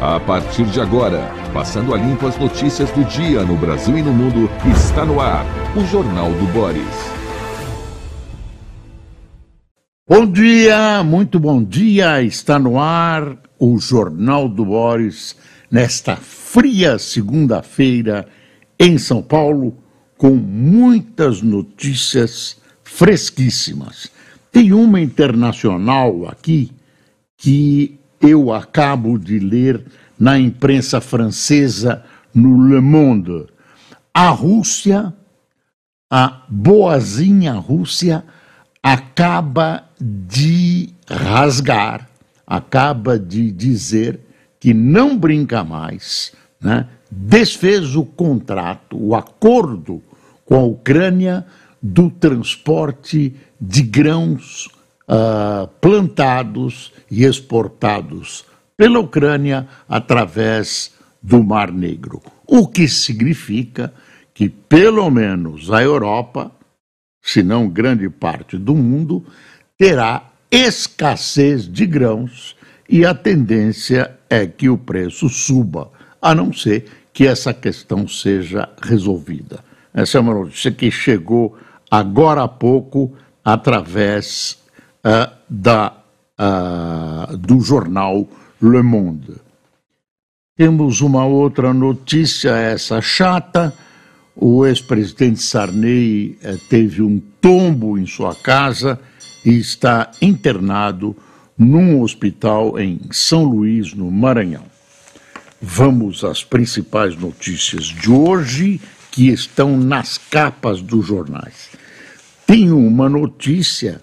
A partir de agora, passando a limpo as notícias do dia no Brasil e no mundo, está no ar o Jornal do Boris. Bom dia, muito bom dia. Está no ar o Jornal do Boris nesta fria segunda-feira em São Paulo, com muitas notícias fresquíssimas. Tem uma internacional aqui que eu acabo de ler na imprensa francesa, no Le Monde. A Rússia, a boazinha Rússia, acaba de rasgar, acaba de dizer que não brinca mais, né? desfez o contrato, o acordo com a Ucrânia do transporte de grãos uh, plantados e exportados pela Ucrânia através do Mar Negro. O que significa que, pelo menos, a Europa, se não grande parte do mundo, terá escassez de grãos e a tendência é que o preço suba, a não ser que essa questão seja resolvida. Essa é uma notícia que chegou agora há pouco através uh, da, uh, do jornal Le Monde. Temos uma outra notícia, essa chata. O ex-presidente Sarney eh, teve um tombo em sua casa e está internado num hospital em São Luís, no Maranhão. Vamos às principais notícias de hoje que estão nas capas dos jornais. Tem uma notícia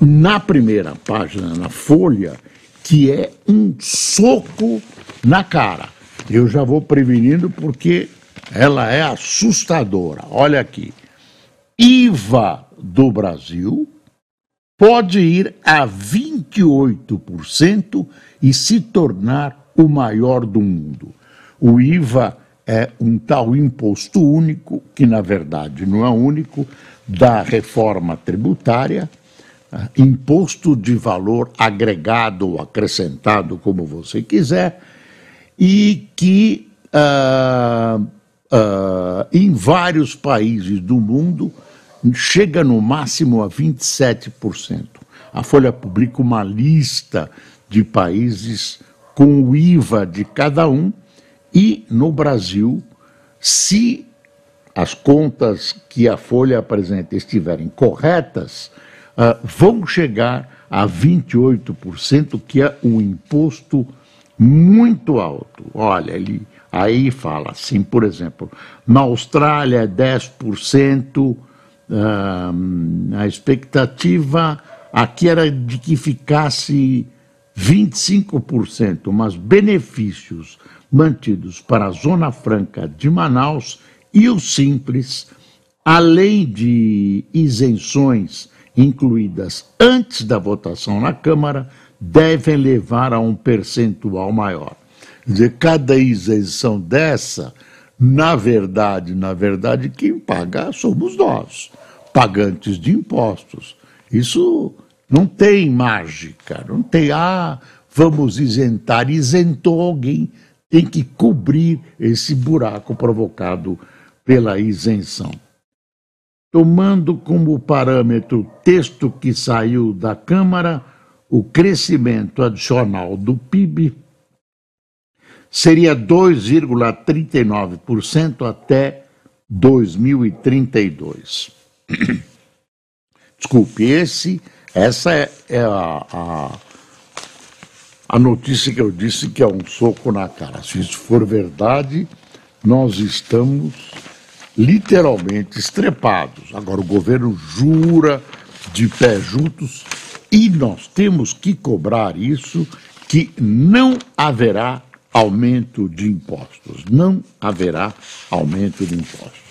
na primeira página, na Folha, que é um soco na cara. Eu já vou prevenindo porque ela é assustadora. Olha aqui. IVA do Brasil pode ir a 28% e se tornar o maior do mundo. O IVA é um tal imposto único, que na verdade não é único, da reforma tributária, imposto de valor agregado ou acrescentado, como você quiser, e que uh, uh, em vários países do mundo chega no máximo a 27%. A Folha publica uma lista de países com o IVA de cada um e no Brasil, se as contas que a Folha apresenta estiverem corretas, uh, vão chegar a 28%, que é um imposto muito alto. Olha, ele aí fala assim, por exemplo, na Austrália é 10%, a expectativa aqui era de que ficasse 25%, mas benefícios mantidos para a Zona Franca de Manaus e o Simples, além de isenções incluídas antes da votação na Câmara, devem levar a um percentual maior. Quer dizer, cada isenção dessa na verdade, na verdade, quem paga somos nós, pagantes de impostos. Isso não tem mágica, não tem, ah, vamos isentar. Isentou alguém, tem que cobrir esse buraco provocado pela isenção. Tomando como parâmetro o texto que saiu da Câmara, o crescimento adicional do PIB seria 2,39% até 2032. Desculpe, esse, essa é, é a, a, a notícia que eu disse que é um soco na cara. Se isso for verdade, nós estamos literalmente estrepados. Agora, o governo jura de pé juntos e nós temos que cobrar isso, que não haverá aumento de impostos. Não haverá aumento de impostos.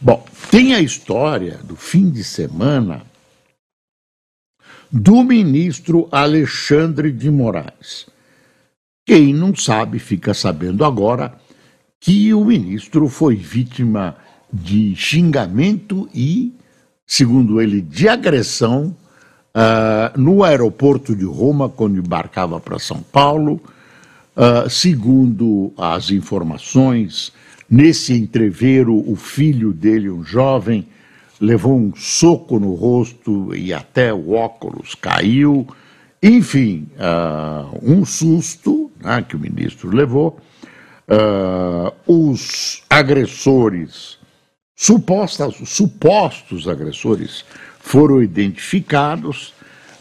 Bom, tem a história do fim de semana do ministro Alexandre de Moraes. Quem não sabe fica sabendo agora que o ministro foi vítima de xingamento e, segundo ele, de agressão uh, no aeroporto de Roma, quando embarcava para São Paulo Uh, segundo as informações, nesse entreveiro, o filho dele, um jovem, levou um soco no rosto e até o óculos caiu. Enfim, uh, um susto né, que o ministro levou. Uh, os agressores, supostas, supostos agressores, foram identificados,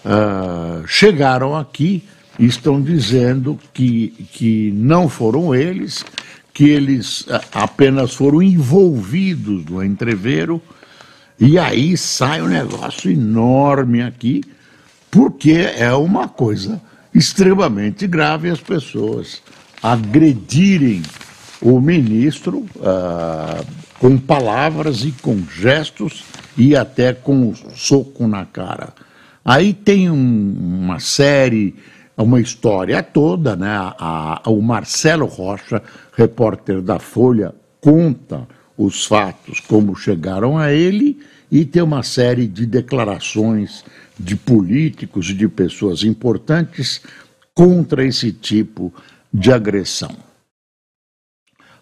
uh, chegaram aqui e estão dizendo que, que não foram eles, que eles apenas foram envolvidos no entreveiro, e aí sai um negócio enorme aqui, porque é uma coisa extremamente grave as pessoas agredirem o ministro ah, com palavras e com gestos e até com soco na cara. Aí tem um, uma série, uma história toda, né? A, a, o Marcelo Rocha, repórter da Folha, conta os fatos, como chegaram a ele, e tem uma série de declarações de políticos e de pessoas importantes contra esse tipo de agressão.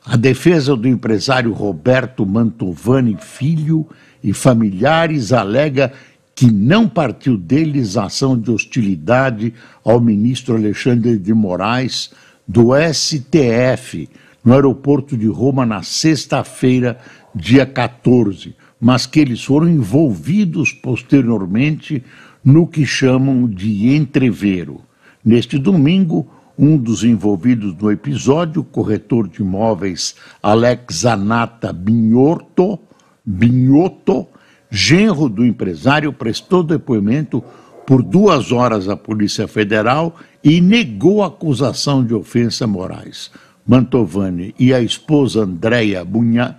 A defesa do empresário Roberto Mantovani Filho e familiares alega que não partiu deles a ação de hostilidade ao ministro Alexandre de Moraes do STF no aeroporto de Roma na sexta-feira, dia 14, mas que eles foram envolvidos posteriormente no que chamam de entrevero. Neste domingo, um dos envolvidos no episódio, o corretor de imóveis Alex Anata Binhorto, Binhoto, genro do empresário, prestou depoimento por duas horas à Polícia Federal e negou a acusação de ofensa morais. Mantovani e a esposa Andréia Munha,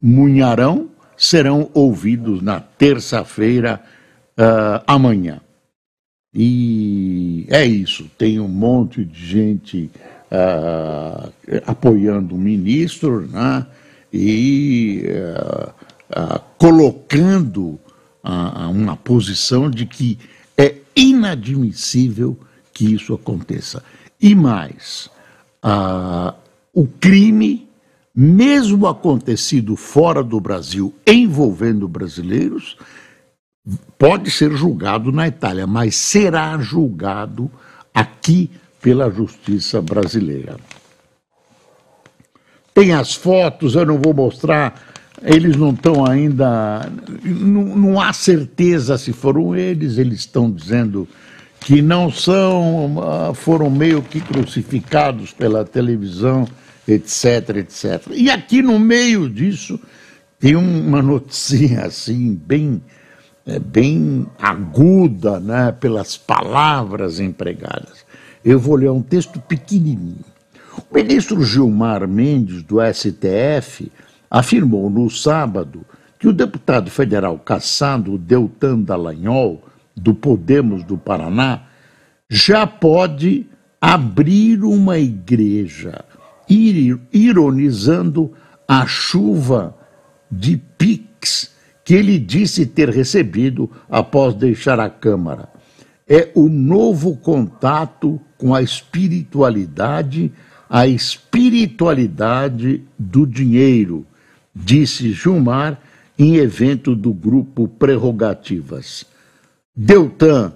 Munharão serão ouvidos na terça-feira, uh, amanhã. E é isso, tem um monte de gente uh, apoiando o ministro né, e uh, uh, colocando uma posição de que é inadmissível que isso aconteça. E mais, o crime, mesmo acontecido fora do Brasil, envolvendo brasileiros, pode ser julgado na Itália, mas será julgado aqui pela justiça brasileira. Tem as fotos, eu não vou mostrar, eles não estão ainda. Não, não há certeza se foram eles, eles estão dizendo que não são, ah, foram meio que crucificados pela televisão, etc, etc. E aqui no meio disso tem uma notícia assim, bem é, bem aguda né, pelas palavras empregadas. Eu vou ler um texto pequenininho. O ministro Gilmar Mendes, do STF, afirmou no sábado que o deputado federal caçado Deltan Dallagnol, do Podemos do Paraná, já pode abrir uma igreja, ironizando a chuva de PIX que ele disse ter recebido após deixar a Câmara. É o novo contato com a espiritualidade, a espiritualidade do dinheiro, disse Gilmar em evento do grupo Prerrogativas. Deltan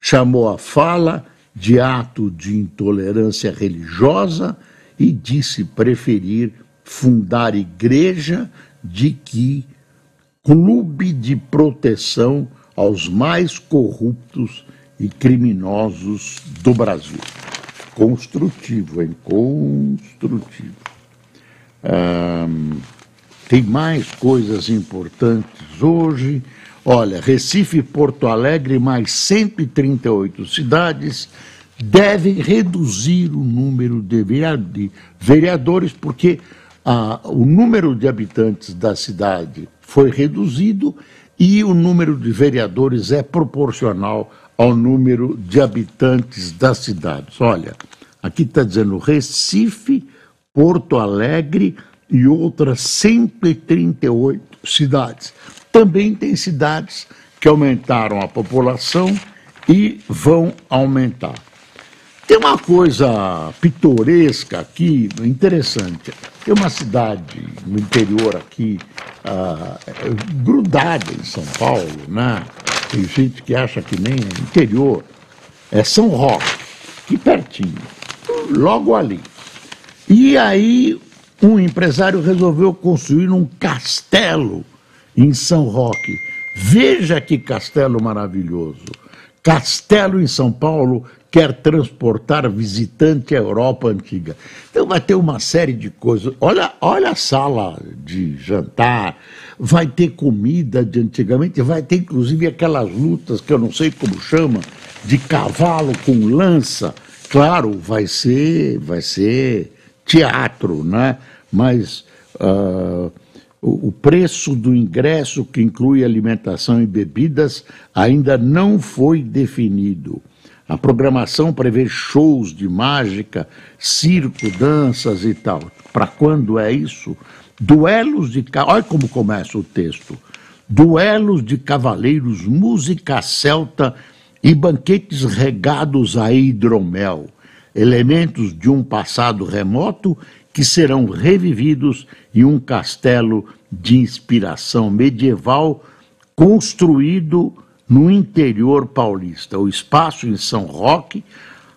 chamou a fala de ato de intolerância religiosa e disse preferir fundar igreja de que clube de proteção aos mais corruptos e criminosos do Brasil. Construtivo, hein? Construtivo. tem mais coisas importantes hoje. Olha, Recife e Porto Alegre, mais 138 cidades, devem reduzir o número de vereadores, porque ah, o número de habitantes da cidade foi reduzido e o número de vereadores é proporcional ao número de habitantes das cidades. Olha, aqui está dizendo Recife, Porto Alegre e outras 138 cidades. Também tem cidades que aumentaram a população e vão aumentar. Tem uma coisa pitoresca aqui, interessante. Tem uma cidade no interior aqui, uh, grudada em São Paulo, né? Tem gente que acha que nem é interior. É São Roque, que pertinho, logo ali. E aí um empresário resolveu construir um castelo em São Roque. Veja que castelo maravilhoso. Castelo em São Paulo quer transportar visitante à Europa antiga. Então vai ter uma série de coisas. Olha, olha a sala de jantar, vai ter comida de antigamente, vai ter inclusive aquelas lutas que eu não sei como chama, de cavalo com lança. Claro, vai ser, vai ser teatro, né? Mas uh, o preço do ingresso, que inclui alimentação e bebidas, ainda não foi definido. A programação prevê shows de mágica, circo, danças e tal. Para quando é isso? Duelos de. Olha como começa o texto. Duelos de cavaleiros, música celta e banquetes regados a hidromel, elementos de um passado remoto que serão revividos em um castelo de inspiração medieval construído no interior paulista. O espaço em São Roque,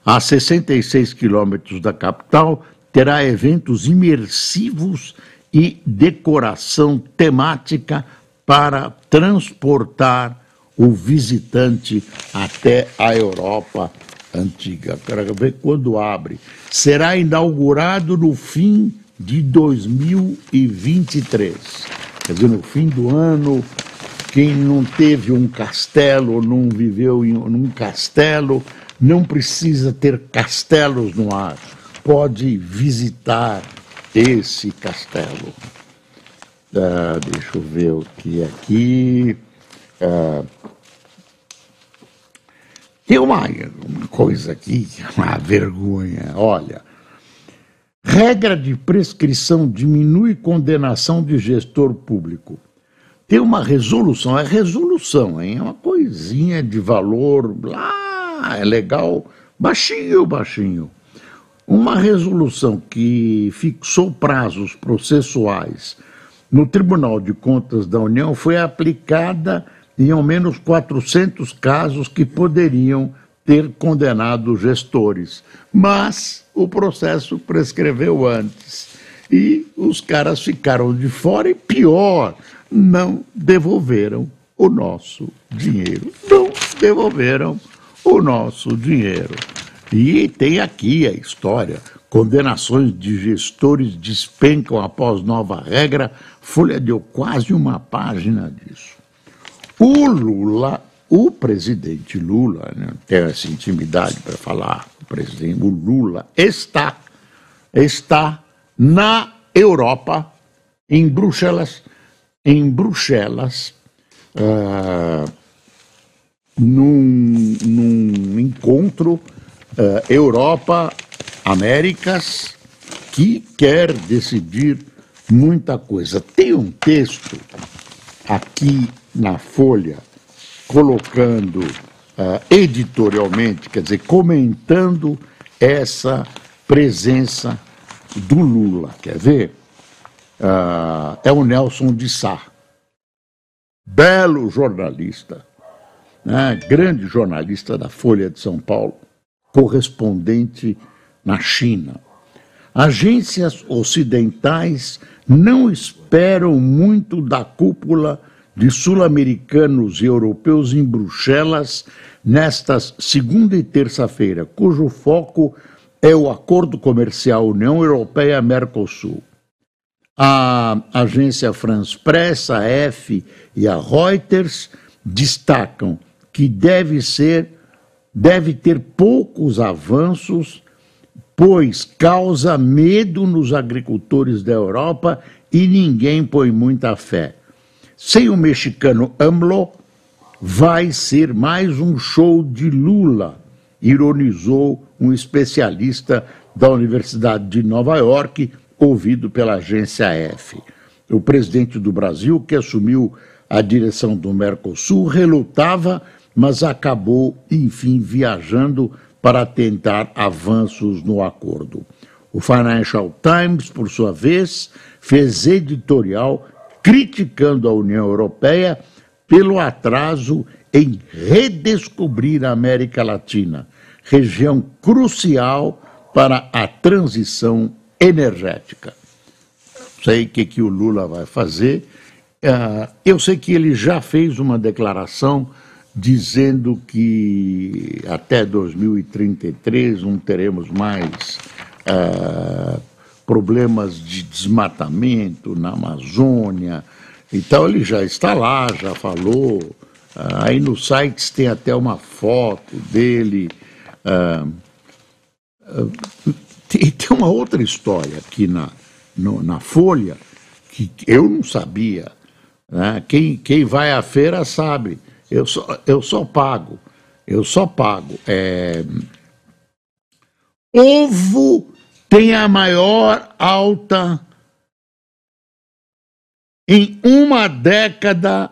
a 66 quilômetros da capital, terá eventos imersivos e decoração temática para transportar o visitante até a Europa antiga. Quero ver quando abre. Será inaugurado no fim de 2023. Quer dizer, no fim do ano, quem não teve um castelo, não viveu em um castelo, não precisa ter castelos no ar. Pode visitar esse castelo. Ah, deixa eu ver o que é aqui. Ah, tem uma, uma coisa aqui, uma vergonha. Olha, regra de prescrição diminui condenação de gestor público. Tem uma resolução, é resolução, hein? é uma coisinha de valor lá, é legal, baixinho, baixinho. Uma resolução que fixou prazos processuais no Tribunal de Contas da União foi aplicada em ao menos 400 casos que poderiam ter condenado gestores. Mas o processo prescreveu antes. E os caras ficaram de fora e, pior, não devolveram o nosso dinheiro. Não devolveram o nosso dinheiro. E tem aqui a história: condenações de gestores despencam após nova regra. Folha deu quase uma página disso. O Lula, o presidente Lula, né, tem essa intimidade para falar, o presidente, o Lula está, está na Europa, em Bruxelas, em Bruxelas, uh, num, num, encontro uh, Europa-Américas que quer decidir muita coisa. Tem um texto aqui na Folha, colocando uh, editorialmente, quer dizer, comentando essa presença do Lula. Quer ver? Uh, é o Nelson de Sá, belo jornalista, né? grande jornalista da Folha de São Paulo, correspondente na China. Agências ocidentais não esperam muito da cúpula de sul-americanos e europeus em Bruxelas nestas segunda e terça-feira, cujo foco é o acordo comercial União Europeia-Mercosul. A agência France Press, a F e a Reuters destacam que deve ser deve ter poucos avanços, pois causa medo nos agricultores da Europa e ninguém põe muita fé. Sem o mexicano AMLO, vai ser mais um show de Lula, ironizou um especialista da Universidade de Nova York, ouvido pela agência F. O presidente do Brasil, que assumiu a direção do Mercosul, relutava, mas acabou, enfim, viajando para tentar avanços no acordo. O Financial Times, por sua vez, fez editorial criticando a União Europeia pelo atraso em redescobrir a América Latina, região crucial para a transição energética. Sei o que, que o Lula vai fazer. Uh, eu sei que ele já fez uma declaração dizendo que até 2033 não teremos mais uh, problemas de desmatamento na Amazônia. Então ele já está lá, já falou. Uh, aí nos sites tem até uma foto dele. E tem uma outra história aqui na, no, na Folha que eu não sabia. Né? Quem, quem vai à feira sabe. Eu só, eu só pago. Eu só pago. É... Ovo tem a maior alta em uma década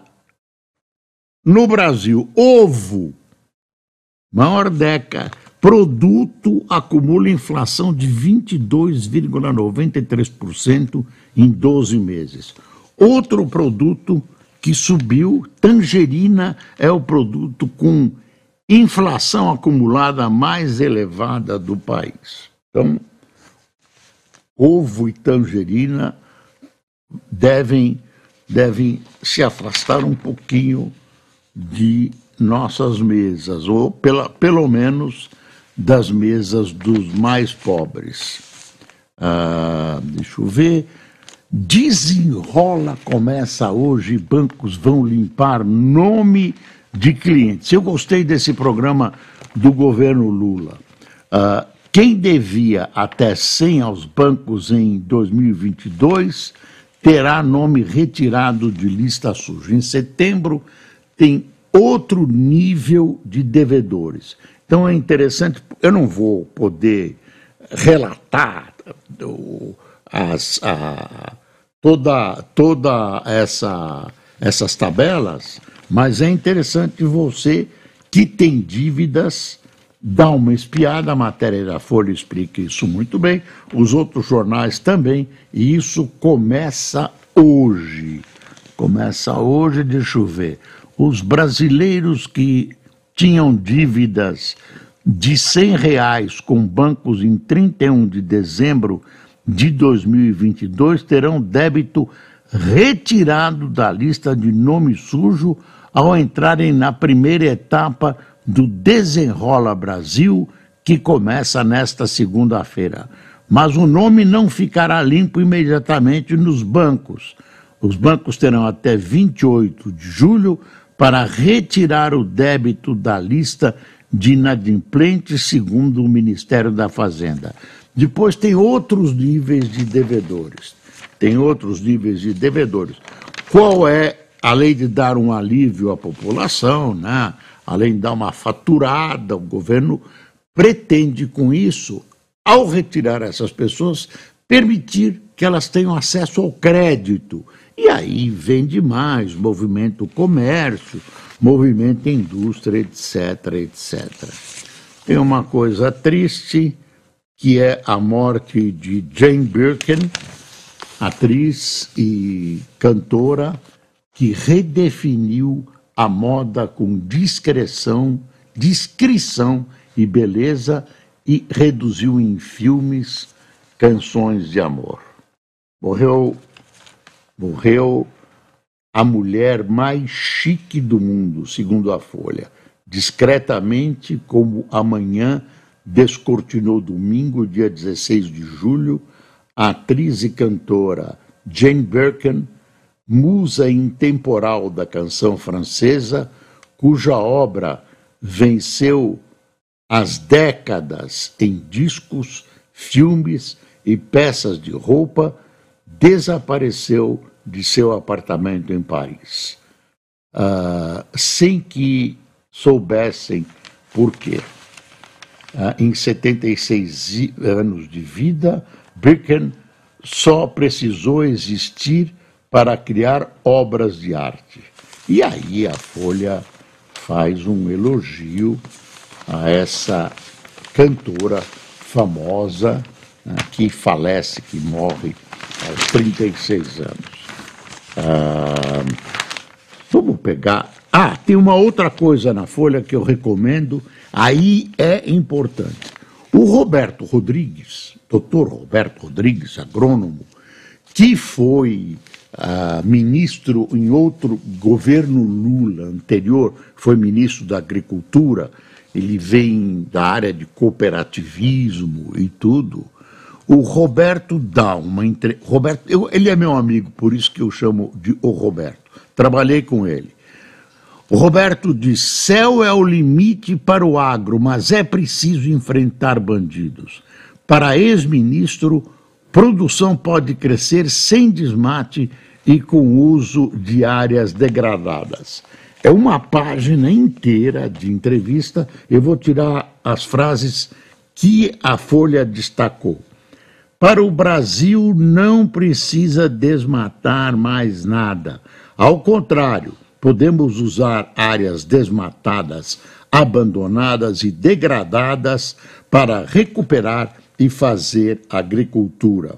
no Brasil. Ovo, maior década. Produto acumula inflação de 22,93% em 12 meses. Outro produto que subiu, tangerina, é o produto com inflação acumulada mais elevada do país. Então, ovo e tangerina devem, devem se afastar um pouquinho de nossas mesas, ou pela, pelo menos das mesas dos mais pobres. Ah, deixa eu ver. Desenrola começa hoje, bancos vão limpar nome de clientes. Eu gostei desse programa do governo Lula. Uh, quem devia até 100 aos bancos em 2022 terá nome retirado de lista suja. Em setembro, tem outro nível de devedores. Então é interessante, eu não vou poder relatar as, a, toda, toda essa, essas tabelas, mas é interessante você que tem dívidas dá uma espiada, a matéria da Folha explica isso muito bem, os outros jornais também, e isso começa hoje. Começa hoje, deixa eu ver. Os brasileiros que tinham dívidas de 100 reais com bancos em 31 de dezembro de 2022 terão débito retirado da lista de nome sujo ao entrarem na primeira etapa do Desenrola Brasil, que começa nesta segunda-feira. Mas o nome não ficará limpo imediatamente nos bancos. Os bancos terão até 28 de julho para retirar o débito da lista de inadimplentes, segundo o Ministério da Fazenda. Depois tem outros níveis de devedores. Tem outros níveis de devedores. Qual é, além de dar um alívio à população, né? além de dar uma faturada, o governo pretende com isso, ao retirar essas pessoas, permitir que elas tenham acesso ao crédito. E aí vende mais, movimento comércio, movimento indústria, etc, etc. Tem uma coisa triste, que é a morte de Jane Birkin, atriz e cantora que redefiniu a moda com discreção, discrição e beleza e reduziu em filmes canções de amor. Morreu, morreu a mulher mais chique do mundo, segundo a Folha. Discretamente, como amanhã descortinou domingo, dia 16 de julho, a atriz e cantora Jane Birkin musa intemporal da canção francesa, cuja obra venceu as décadas em discos, filmes e peças de roupa, desapareceu de seu apartamento em Paris, uh, sem que soubessem por quê. Uh, em 76 anos de vida, Birken só precisou existir para criar obras de arte. E aí a Folha faz um elogio a essa cantora famosa né, que falece, que morre aos 36 anos. Ah, vamos pegar. Ah, tem uma outra coisa na Folha que eu recomendo, aí é importante. O Roberto Rodrigues, doutor Roberto Rodrigues, agrônomo, que foi ah, ministro em outro governo Lula anterior, foi ministro da Agricultura, ele vem da área de cooperativismo e tudo. O Roberto dá uma entrevista. Roberto, eu, ele é meu amigo, por isso que eu chamo de o Roberto. Trabalhei com ele. O Roberto diz: céu é o limite para o agro, mas é preciso enfrentar bandidos. Para ex-ministro, produção pode crescer sem desmate e com uso de áreas degradadas. É uma página inteira de entrevista. Eu vou tirar as frases que a Folha destacou. Para o Brasil não precisa desmatar mais nada. Ao contrário, podemos usar áreas desmatadas, abandonadas e degradadas para recuperar e fazer agricultura.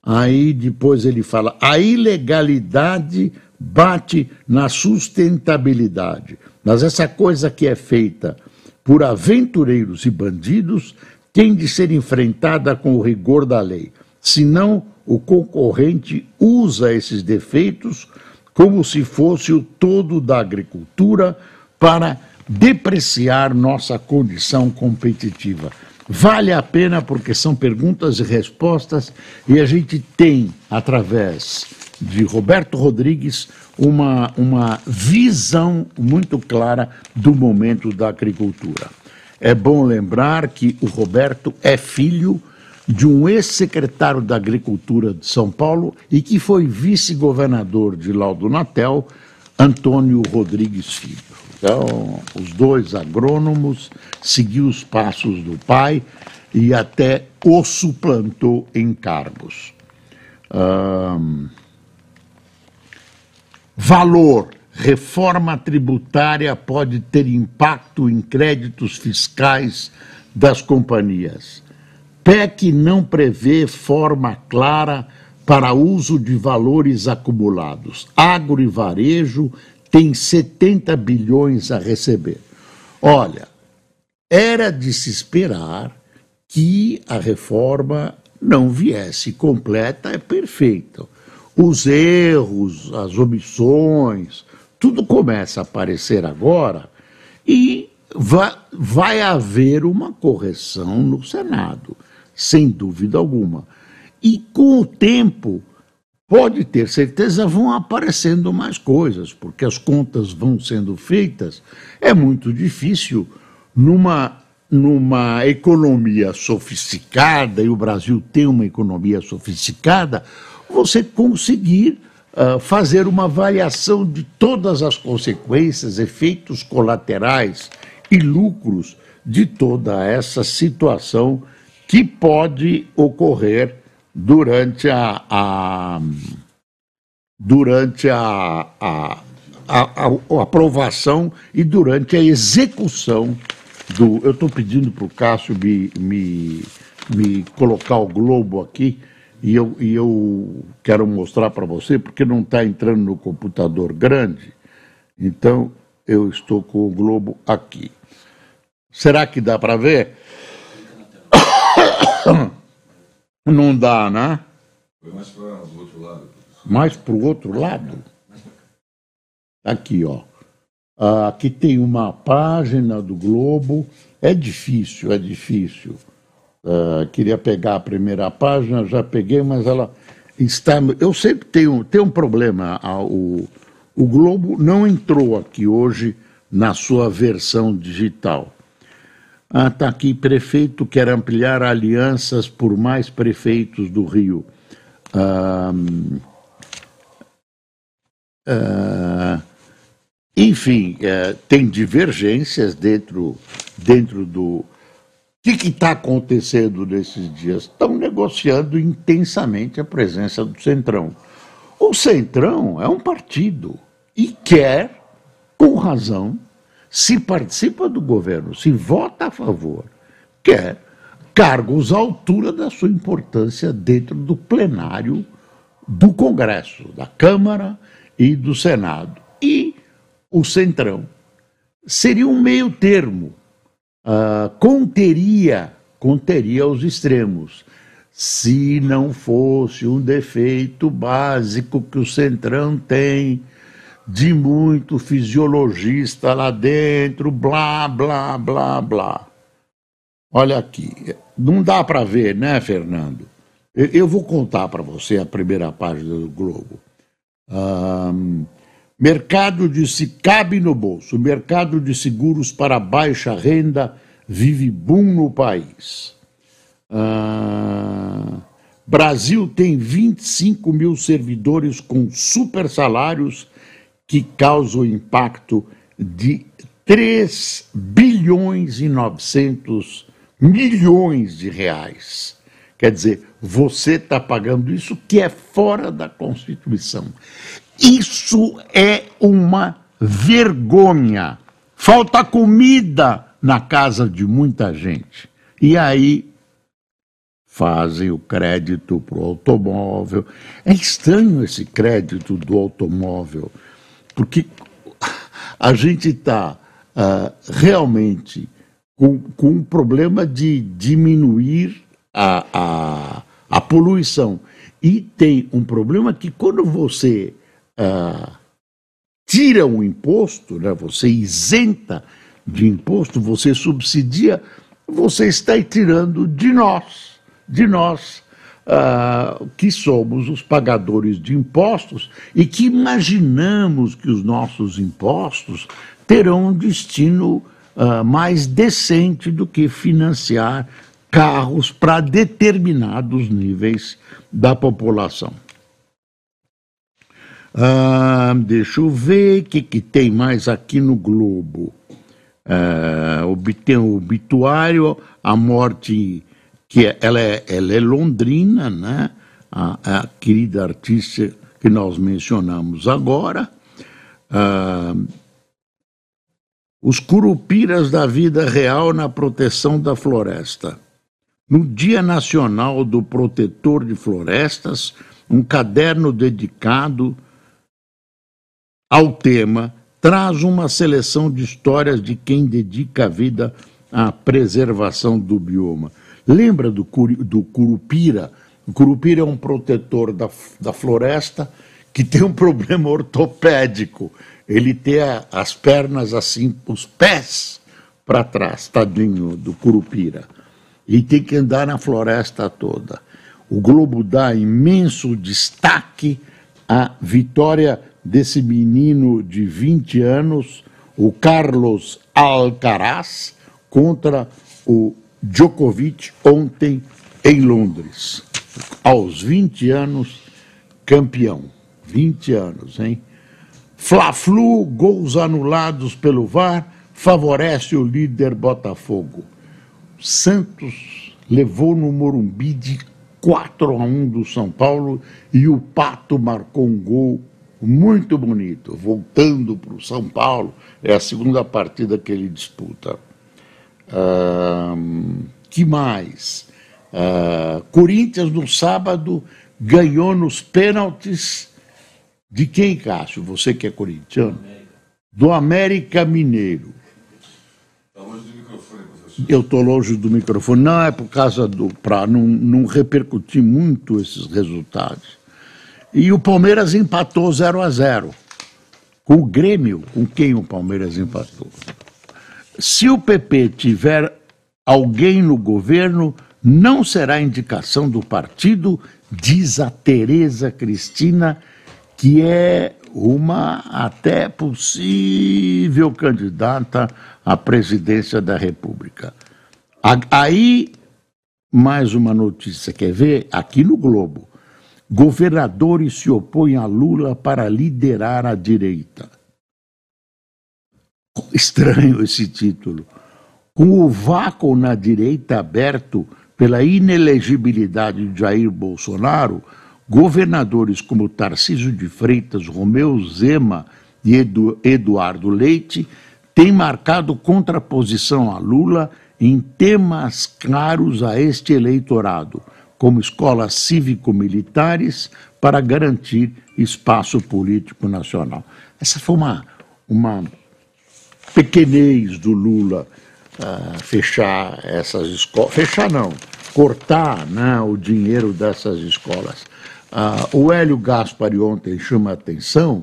Aí depois ele fala: a ilegalidade bate na sustentabilidade. Mas essa coisa que é feita por aventureiros e bandidos tem de ser enfrentada com o rigor da lei. Senão, o concorrente usa esses defeitos como se fosse o todo da agricultura para depreciar nossa condição competitiva. Vale a pena porque são perguntas e respostas e a gente tem, através de Roberto Rodrigues, uma, uma visão muito clara do momento da agricultura. É bom lembrar que o Roberto é filho de um ex-secretário da Agricultura de São Paulo e que foi vice-governador de Laudo Natel, Antônio Rodrigues Filho. Então, os dois agrônomos seguiu os passos do pai e até o suplantou em cargos. Um, valor reforma tributária pode ter impacto em créditos fiscais das companhias. PEC não prevê forma clara para uso de valores acumulados. Agro e varejo têm 70 bilhões a receber. Olha, era de se esperar que a reforma não viesse completa, é perfeito. Os erros, as omissões, tudo começa a aparecer agora e vai, vai haver uma correção no Senado, sem dúvida alguma. E com o tempo, pode ter certeza, vão aparecendo mais coisas, porque as contas vão sendo feitas. É muito difícil numa numa economia sofisticada, e o Brasil tem uma economia sofisticada, você conseguir uh, fazer uma avaliação de todas as consequências, efeitos colaterais e lucros de toda essa situação que pode ocorrer durante a, a durante a, a, a, a, aprovação e durante a execução do. Eu estou pedindo para o Cássio me, me, me colocar o globo aqui e eu, e eu quero mostrar para você, porque não está entrando no computador grande, então eu estou com o globo aqui. Será que dá para ver? Não dá, né? Foi mais para o outro lado. Mais para o outro lado? Aqui, ó. Ah, aqui tem uma página do Globo. É difícil, é difícil. Uh, queria pegar a primeira página, já peguei, mas ela está. Eu sempre tenho, tenho um problema. O, o Globo não entrou aqui hoje na sua versão digital. Ah, está aqui, prefeito quer ampliar alianças por mais prefeitos do Rio. Ah, ah, enfim, eh, tem divergências dentro, dentro do, que está acontecendo nesses dias? Estão negociando intensamente a presença do Centrão. O Centrão é um partido e quer, com razão, se participa do governo, se vota a favor, que é cargos à altura da sua importância dentro do plenário do Congresso, da Câmara e do Senado. E o Centrão seria um meio termo, uh, conteria, conteria os extremos, se não fosse um defeito básico que o Centrão tem de muito fisiologista lá dentro, blá, blá, blá, blá. Olha aqui, não dá para ver, né, Fernando? Eu vou contar para você a primeira página do Globo. Um, mercado de se cabe no bolso. Mercado de seguros para baixa renda vive boom no país. Uh, Brasil tem 25 mil servidores com super salários que causam impacto de 3 bilhões e 900 milhões de reais. Quer dizer, você está pagando isso que é fora da Constituição. Isso é uma vergonha. Falta comida na casa de muita gente. E aí fazem o crédito para o automóvel. É estranho esse crédito do automóvel, porque a gente está uh, ah, realmente com, com um problema de diminuir a, a, a poluição. E tem um problema que quando você uh, tira um imposto, né, você isenta de imposto, você subsidia, você está tirando de nós, de nós, uh, que somos os pagadores de impostos e que imaginamos que os nossos impostos terão um destino uh, mais decente do que financiar carros para determinados níveis da população. Ah, deixa eu ver o que, que tem mais aqui no Globo. Ah, tem o obituário, a morte, que é, ela, é, ela é londrina, né? A, a querida artista que nós mencionamos agora. Ah, os curupiras da vida real na proteção da floresta. No Dia Nacional do Protetor de Florestas, um caderno dedicado ao tema traz uma seleção de histórias de quem dedica a vida à preservação do bioma. Lembra do, do curupira? O curupira é um protetor da, da floresta que tem um problema ortopédico. Ele tem as pernas assim, os pés para trás, tadinho do curupira e tem que andar na floresta toda. O Globo dá imenso destaque à vitória desse menino de 20 anos, o Carlos Alcaraz, contra o Djokovic ontem em Londres. Aos 20 anos, campeão. 20 anos, hein? Fla-Flu, gols anulados pelo VAR, favorece o líder Botafogo. Santos levou no Morumbi de 4 a 1 do São Paulo e o Pato marcou um gol muito bonito, voltando para o São Paulo. É a segunda partida que ele disputa. que mais? Corinthians no sábado ganhou nos pênaltis de quem, Cássio? Você que é corintiano? Do América Mineiro. Eu estou longe do microfone. Não é por causa do. para não, não repercutir muito esses resultados. E o Palmeiras empatou 0 a 0 com o Grêmio, com quem o Palmeiras empatou. Se o PP tiver alguém no governo, não será indicação do partido, diz a Tereza Cristina, que é uma até possível candidata à presidência da República. Aí, mais uma notícia, quer ver? Aqui no Globo. Governadores se opõem a Lula para liderar a direita. Estranho esse título. Com o vácuo na direita aberto pela inelegibilidade de Jair Bolsonaro, governadores como Tarcísio de Freitas, Romeu Zema e Edu, Eduardo Leite têm marcado contraposição a Lula em temas caros a este eleitorado, como escolas cívico-militares para garantir espaço político nacional. Essa foi uma, uma pequenez do Lula uh, fechar essas escolas. Fechar não, cortar né, o dinheiro dessas escolas. Uh, o Hélio Gaspari ontem chama a atenção.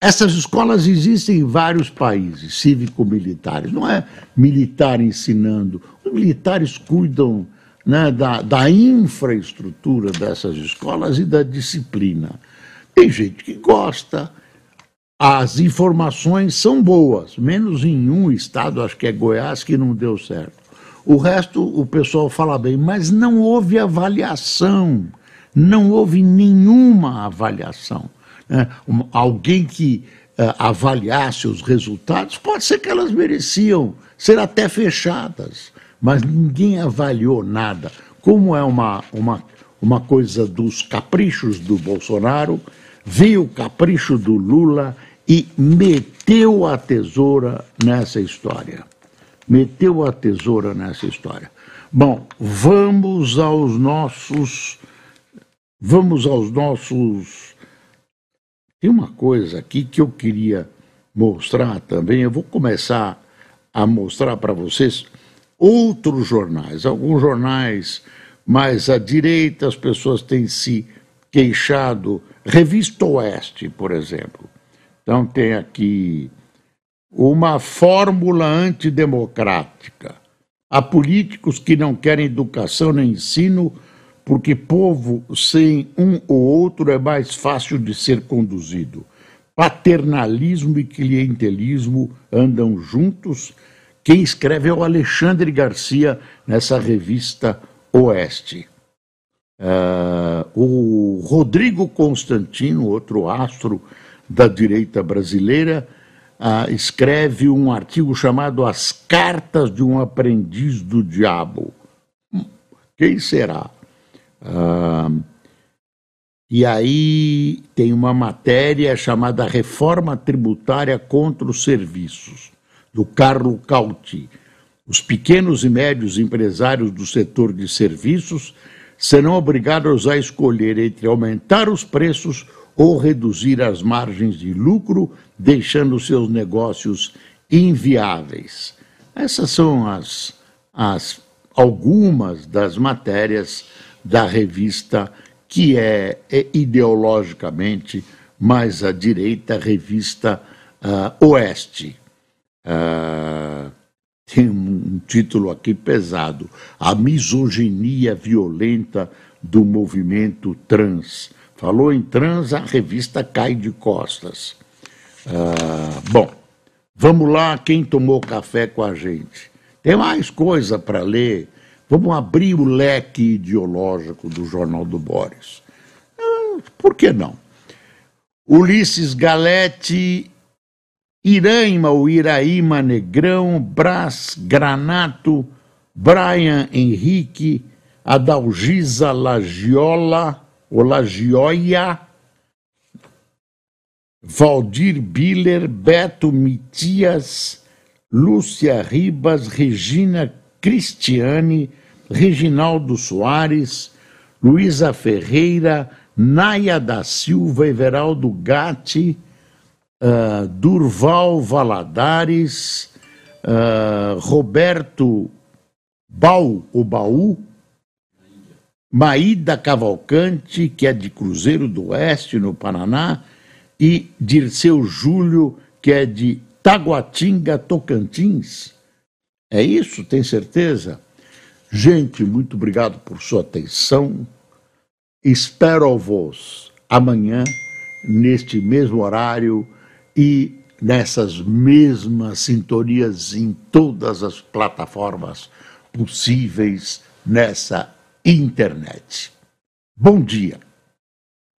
Essas escolas existem em vários países, cívico-militares. Não é militar ensinando. Os militares cuidam né, da, da infraestrutura dessas escolas e da disciplina. Tem gente que gosta, as informações são boas, menos em um estado, acho que é Goiás, que não deu certo. O resto, o pessoal fala bem, mas não houve avaliação, não houve nenhuma avaliação. Né? alguém que uh, avaliasse os resultados, pode ser que elas mereciam ser até fechadas, mas ninguém avaliou nada. Como é uma, uma, uma coisa dos caprichos do Bolsonaro, veio o capricho do Lula e meteu a tesoura nessa história. Meteu a tesoura nessa história. Bom, vamos aos nossos. Vamos aos nossos. Tem uma coisa aqui que eu queria mostrar também. Eu vou começar a mostrar para vocês outros jornais. Alguns jornais mais à direita, as pessoas têm se queixado. Revista Oeste, por exemplo então, tem aqui uma fórmula antidemocrática. Há políticos que não querem educação nem ensino porque povo sem um ou outro é mais fácil de ser conduzido. Paternalismo e clientelismo andam juntos. Quem escreve é o Alexandre Garcia nessa revista Oeste. Uh, o Rodrigo Constantino, outro astro da direita brasileira, ah, escreve um artigo chamado As Cartas de um Aprendiz do Diabo. Hum, quem será? Ah, e aí tem uma matéria chamada Reforma Tributária contra os Serviços, do Carlo Cauti. Os pequenos e médios empresários do setor de serviços serão obrigados a escolher entre aumentar os preços ou reduzir as margens de lucro, deixando seus negócios inviáveis. Essas são as, as algumas das matérias da revista que é, é ideologicamente mais à direita, revista uh, Oeste. Uh, tem um título aqui pesado: A misoginia violenta do movimento trans. Falou em trans, a revista cai de costas. Ah, bom, vamos lá, quem tomou café com a gente? Tem mais coisa para ler. Vamos abrir o leque ideológico do Jornal do Boris. Ah, por que não? Ulisses Galete, Iraima ou Iraíma Negrão, Brás Granato, Brian Henrique, Adalgisa Lagiola, Olagioia, Valdir Biller, Beto Mitias, Lúcia Ribas, Regina Cristiane, Reginaldo Soares, Luísa Ferreira, Naia da Silva, Everaldo Gatti, uh, Durval Valadares, uh, Roberto Bau, o Baú, Maída Cavalcante, que é de Cruzeiro do Oeste, no Paraná, e Dirceu Júlio, que é de Taguatinga, Tocantins. É isso? Tem certeza? Gente, muito obrigado por sua atenção. Espero-vos amanhã, neste mesmo horário e nessas mesmas sintonias em todas as plataformas possíveis nessa internet. Bom dia.